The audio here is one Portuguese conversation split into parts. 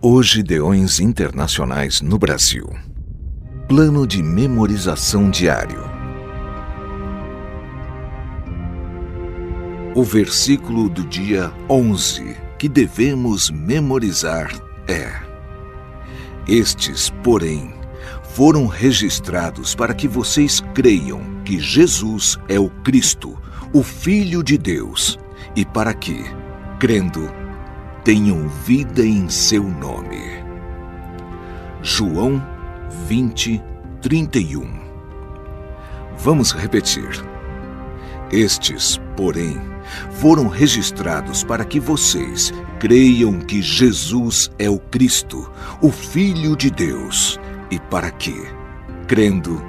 Hoje Deões Internacionais no Brasil. Plano de memorização diário. O versículo do dia 11 que devemos memorizar é: Estes, porém, foram registrados para que vocês creiam que Jesus é o Cristo, o Filho de Deus, e para que, crendo, tenham vida em seu nome. João 20, 31 Vamos repetir. Estes, porém, foram registrados para que vocês creiam que Jesus é o Cristo, o Filho de Deus, e para que, crendo,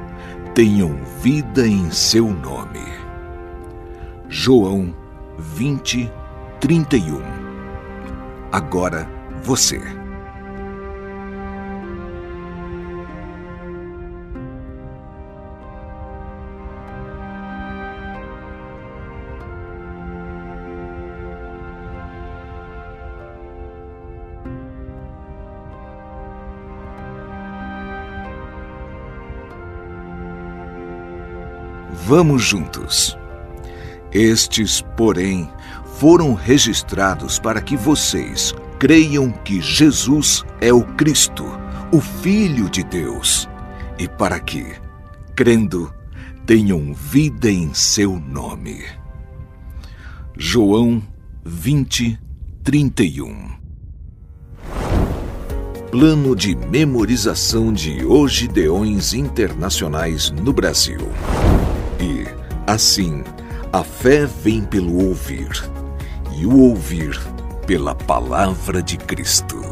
tenham vida em seu nome. João 20, 31 Agora você. Vamos juntos. Estes, porém, foram registrados para que vocês creiam que Jesus é o Cristo, o Filho de Deus, e para que, crendo, tenham vida em seu nome. João 20, 31 Plano de memorização de Deões internacionais no Brasil. E, assim, a fé vem pelo ouvir e o ouvir pela palavra de Cristo.